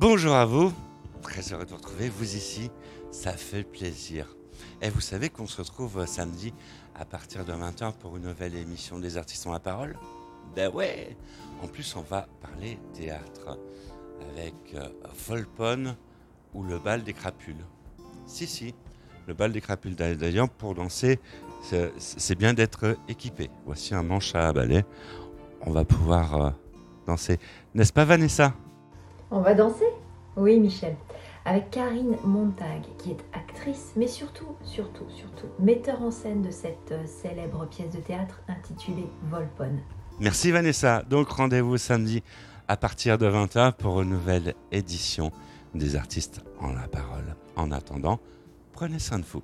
Bonjour à vous, très heureux de vous retrouver, vous ici, ça fait plaisir. Et vous savez qu'on se retrouve samedi à partir de 20h pour une nouvelle émission des artistes ont la parole? Ben ouais En plus, on va parler théâtre avec euh, Volpone ou le bal des crapules. Si, si, le bal des crapules. D'ailleurs, pour danser, c'est- c'est bien d'être équipé. Voici un manche à balai. On va pouvoir euh, danser. N'est-ce pas, Vanessa? On va danser Oui, Michel. Avec Karine Montag, qui est actrice, mais surtout, surtout, surtout, metteur en scène de cette euh, célèbre pièce de théâtre intitulée Volpone. Merci Vanessa. Donc rendez-vous samedi à partir de 20h pour une nouvelle édition des artistes en la parole. En attendant, prenez soin de vous.